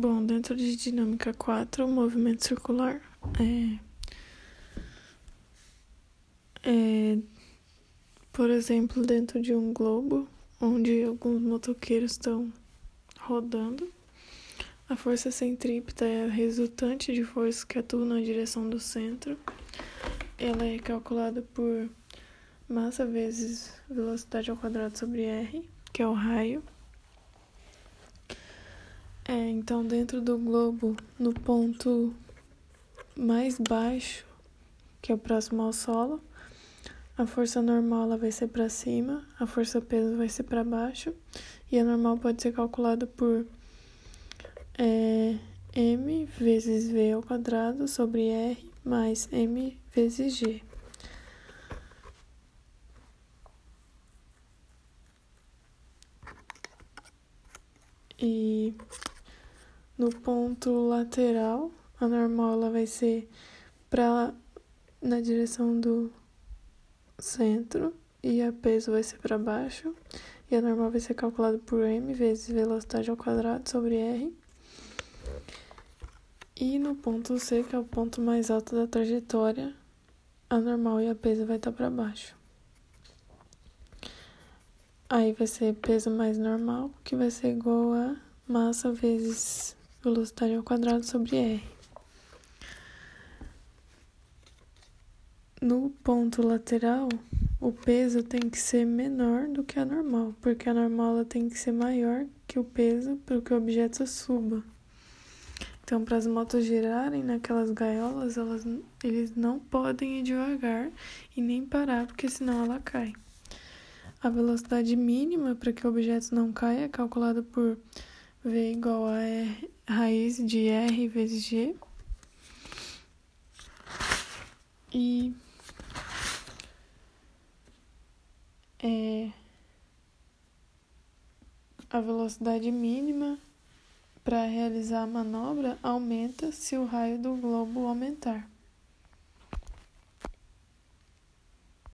Bom, dentro de dinâmica 4, o movimento circular é, é, por exemplo, dentro de um globo, onde alguns motoqueiros estão rodando, a força centrípeta é a resultante de forças que atuam na direção do centro. Ela é calculada por massa vezes velocidade ao quadrado sobre r, que é o raio. É, então, dentro do globo, no ponto mais baixo, que é o próximo ao solo, a força normal ela vai ser para cima, a força peso vai ser para baixo, e a normal pode ser calculada por é, m vezes v ao quadrado sobre r mais m vezes g. E no ponto lateral, a normal ela vai ser para na direção do centro e a peso vai ser para baixo e a normal vai ser calculada por m vezes velocidade ao quadrado sobre r. E no ponto C, que é o ponto mais alto da trajetória, a normal e a peso vai estar para baixo. Aí vai ser peso mais normal, que vai ser igual a massa vezes velocidade ao quadrado sobre r. No ponto lateral, o peso tem que ser menor do que a normal, porque a normal tem que ser maior que o peso para que o objeto suba. Então, para as motos girarem naquelas gaiolas, elas, eles não podem ir devagar e nem parar, porque senão ela cai. A velocidade mínima para que o objeto não caia é calculada por V igual a R, raiz de R vezes G. E é a velocidade mínima para realizar a manobra aumenta se o raio do globo aumentar.